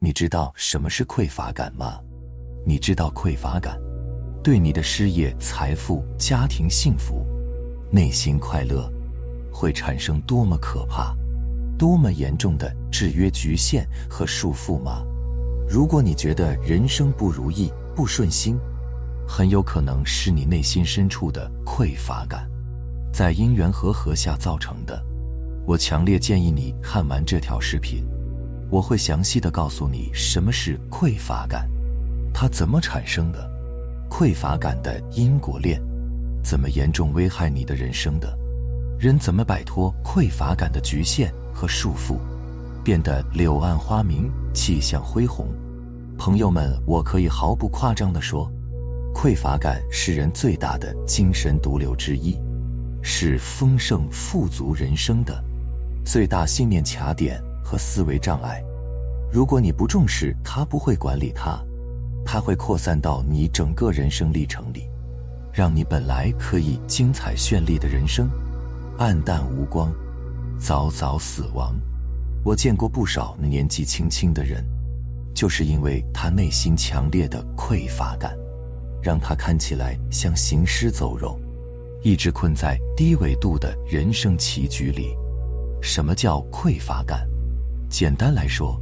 你知道什么是匮乏感吗？你知道匮乏感对你的事业、财富、家庭幸福、内心快乐会产生多么可怕、多么严重的制约、局限和束缚吗？如果你觉得人生不如意、不顺心，很有可能是你内心深处的匮乏感，在因缘和合下造成的。我强烈建议你看完这条视频，我会详细的告诉你什么是匮乏感，它怎么产生的，匮乏感的因果链，怎么严重危害你的人生的，人怎么摆脱匮乏感的局限和束缚，变得柳暗花明、气象恢宏。朋友们，我可以毫不夸张地说。匮乏感是人最大的精神毒瘤之一，是丰盛富足人生的最大信念卡点和思维障碍。如果你不重视它，不会管理它，它会扩散到你整个人生历程里，让你本来可以精彩绚丽的人生暗淡无光，早早死亡。我见过不少年纪轻轻的人，就是因为他内心强烈的匮乏感。让他看起来像行尸走肉，一直困在低纬度的人生棋局里。什么叫匮乏感？简单来说，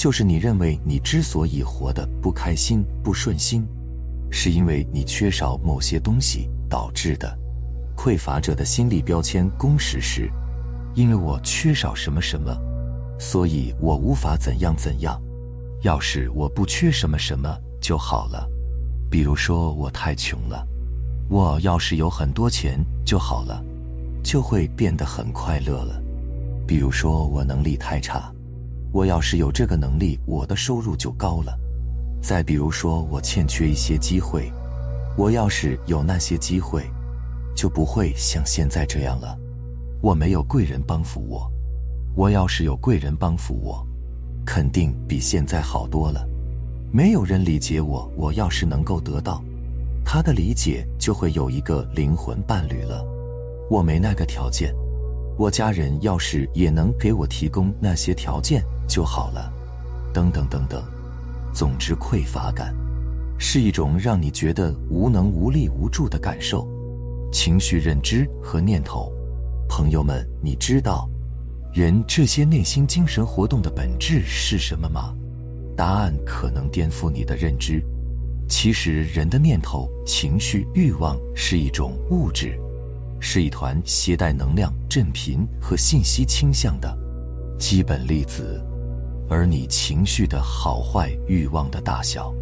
就是你认为你之所以活得不开心、不顺心，是因为你缺少某些东西导致的。匮乏者的心理标签公式是：因为我缺少什么什么，所以我无法怎样怎样。要是我不缺什么什么就好了。比如说我太穷了，我要是有很多钱就好了，就会变得很快乐了。比如说我能力太差，我要是有这个能力，我的收入就高了。再比如说我欠缺一些机会，我要是有那些机会，就不会像现在这样了。我没有贵人帮扶我，我要是有贵人帮扶我，肯定比现在好多了。没有人理解我，我要是能够得到他的理解，就会有一个灵魂伴侣了。我没那个条件，我家人要是也能给我提供那些条件就好了。等等等等，总之，匮乏感是一种让你觉得无能、无力、无助的感受、情绪、认知和念头。朋友们，你知道人这些内心精神活动的本质是什么吗？答案可能颠覆你的认知。其实，人的念头、情绪、欲望是一种物质，是一团携带能量、振频和信息倾向的基本粒子。而你情绪的好坏、欲望的大小，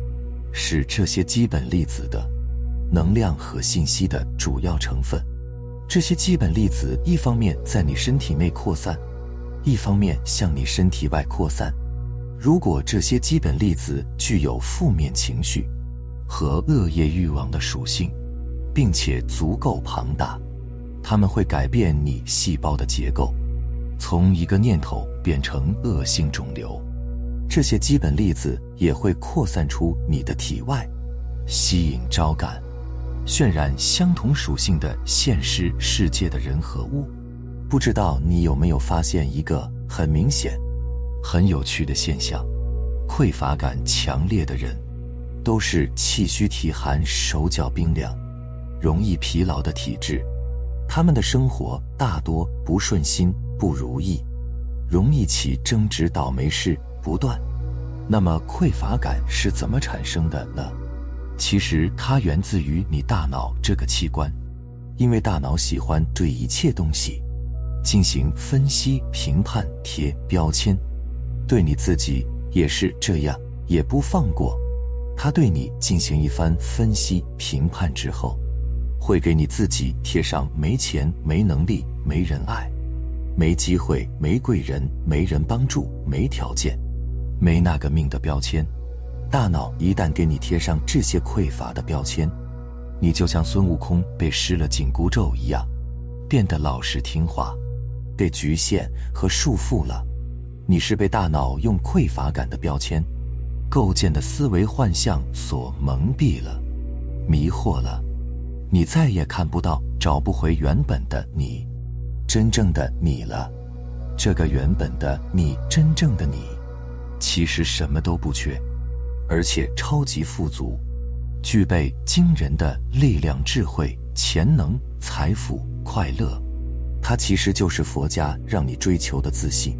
是这些基本粒子的能量和信息的主要成分。这些基本粒子一方面在你身体内扩散，一方面向你身体外扩散。如果这些基本粒子具有负面情绪和恶业欲望的属性，并且足够庞大，它们会改变你细胞的结构，从一个念头变成恶性肿瘤。这些基本粒子也会扩散出你的体外，吸引、招感、渲染相同属性的现实世界的人和物。不知道你有没有发现一个很明显。很有趣的现象，匮乏感强烈的人，都是气虚体寒、手脚冰凉、容易疲劳的体质。他们的生活大多不顺心、不如意，容易起争执、倒霉事不断。那么，匮乏感是怎么产生的呢？其实，它源自于你大脑这个器官，因为大脑喜欢对一切东西进行分析、评判、贴标签。对你自己也是这样，也不放过。他对你进行一番分析评判之后，会给你自己贴上没钱、没能力、没人爱、没机会、没贵人、没人帮助、没条件、没那个命的标签。大脑一旦给你贴上这些匮乏的标签，你就像孙悟空被施了紧箍咒一样，变得老实听话，被局限和束缚了。你是被大脑用匮乏感的标签构建的思维幻象所蒙蔽了、迷惑了，你再也看不到、找不回原本的你，真正的你了。这个原本的你、真正的你，其实什么都不缺，而且超级富足，具备惊人的力量、智慧、潜能、财富、快乐。它其实就是佛家让你追求的自信，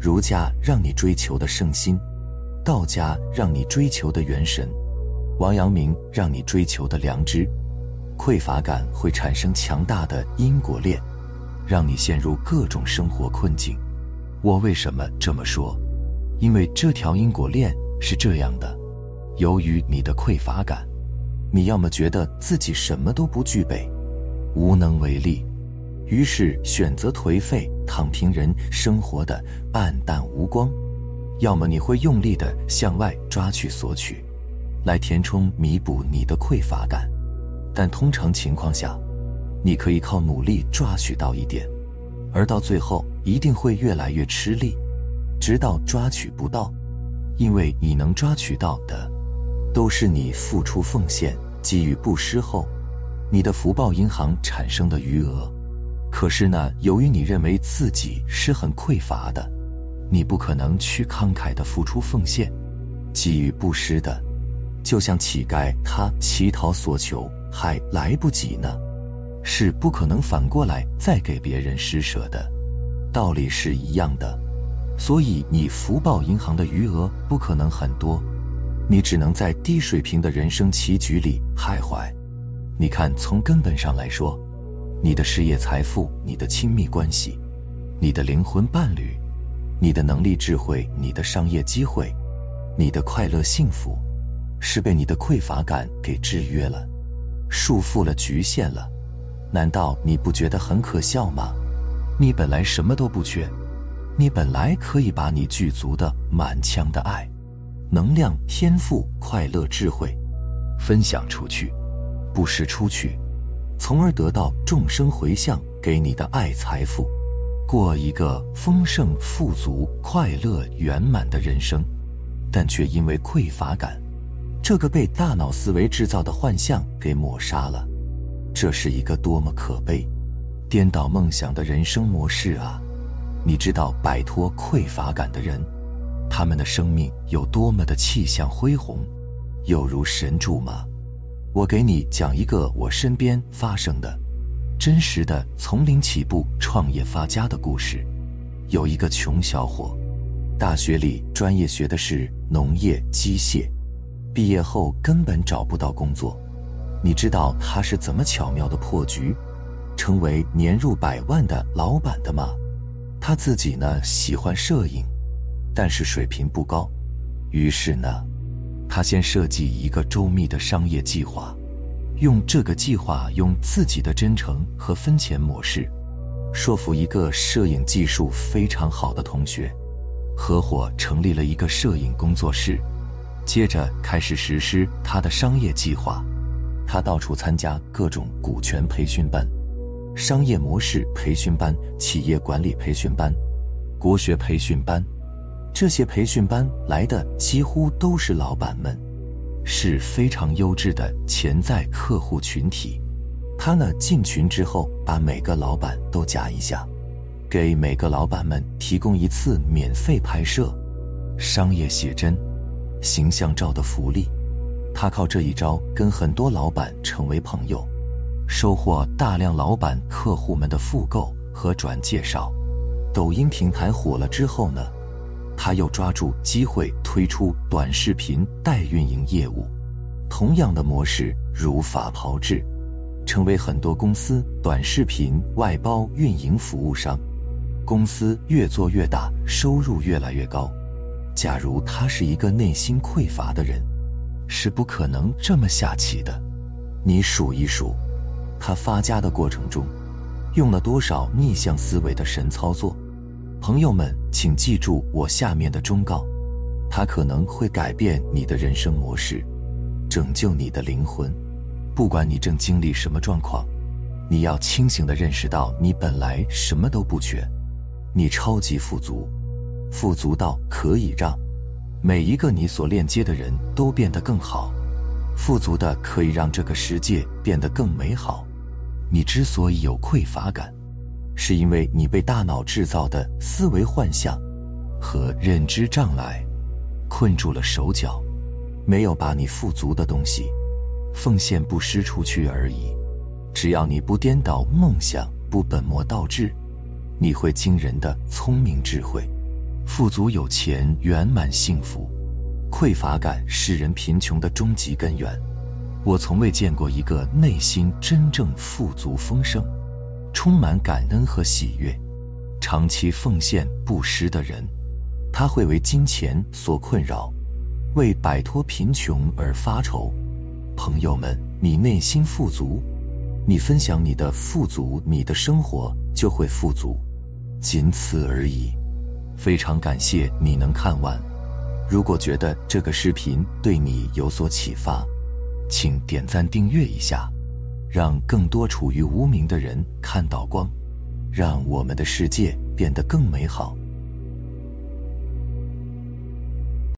儒家让你追求的圣心，道家让你追求的元神，王阳明让你追求的良知。匮乏感会产生强大的因果链，让你陷入各种生活困境。我为什么这么说？因为这条因果链是这样的：由于你的匮乏感，你要么觉得自己什么都不具备，无能为力。于是选择颓废、躺平人生活的暗淡无光，要么你会用力的向外抓取索取，来填充弥补你的匮乏感。但通常情况下，你可以靠努力抓取到一点，而到最后一定会越来越吃力，直到抓取不到。因为你能抓取到的，都是你付出奉献、给予布施后，你的福报银行产生的余额。可是呢，由于你认为自己是很匮乏的，你不可能去慷慨的付出奉献、给予布施的，就像乞丐，他乞讨所求还来不及呢，是不可能反过来再给别人施舍的，道理是一样的。所以你福报银行的余额不可能很多，你只能在低水平的人生棋局里徘徊。你看，从根本上来说。你的事业财富、你的亲密关系、你的灵魂伴侣、你的能力智慧、你的商业机会、你的快乐幸福，是被你的匮乏感给制约了、束缚了、局限了。难道你不觉得很可笑吗？你本来什么都不缺，你本来可以把你具足的满腔的爱、能量、天赋、快乐、智慧分享出去，布施出去。从而得到众生回向给你的爱财富，过一个丰盛、富足、快乐、圆满的人生，但却因为匮乏感，这个被大脑思维制造的幻象给抹杀了。这是一个多么可悲、颠倒梦想的人生模式啊！你知道摆脱匮乏感的人，他们的生命有多么的气象恢宏，有如神助吗？我给你讲一个我身边发生的真实的从零起步创业发家的故事。有一个穷小伙，大学里专业学的是农业机械，毕业后根本找不到工作。你知道他是怎么巧妙的破局，成为年入百万的老板的吗？他自己呢喜欢摄影，但是水平不高，于是呢。他先设计一个周密的商业计划，用这个计划用自己的真诚和分钱模式，说服一个摄影技术非常好的同学，合伙成立了一个摄影工作室，接着开始实施他的商业计划。他到处参加各种股权培训班、商业模式培训班、企业管理培训班、国学培训班。这些培训班来的几乎都是老板们，是非常优质的潜在客户群体。他呢进群之后，把每个老板都加一下，给每个老板们提供一次免费拍摄商业写真、形象照的福利。他靠这一招跟很多老板成为朋友，收获大量老板客户们的复购和转介绍。抖音平台火了之后呢？他又抓住机会推出短视频代运营业务，同样的模式如法炮制，成为很多公司短视频外包运营服务商。公司越做越大，收入越来越高。假如他是一个内心匮乏的人，是不可能这么下棋的。你数一数，他发家的过程中，用了多少逆向思维的神操作？朋友们，请记住我下面的忠告，他可能会改变你的人生模式，拯救你的灵魂。不管你正经历什么状况，你要清醒地认识到，你本来什么都不缺，你超级富足，富足到可以让每一个你所链接的人都变得更好，富足的可以让这个世界变得更美好。你之所以有匮乏感。是因为你被大脑制造的思维幻象和认知障碍困住了手脚，没有把你富足的东西奉献布施出去而已。只要你不颠倒梦想，不本末倒置，你会惊人的聪明智慧，富足有钱，圆满幸福。匮乏感是人贫穷的终极根源。我从未见过一个内心真正富足丰盛、充满感恩和喜悦、长期奉献布施的人。他会为金钱所困扰，为摆脱贫穷而发愁。朋友们，你内心富足，你分享你的富足，你的生活就会富足，仅此而已。非常感谢你能看完。如果觉得这个视频对你有所启发，请点赞订阅一下，让更多处于无名的人看到光，让我们的世界变得更美好。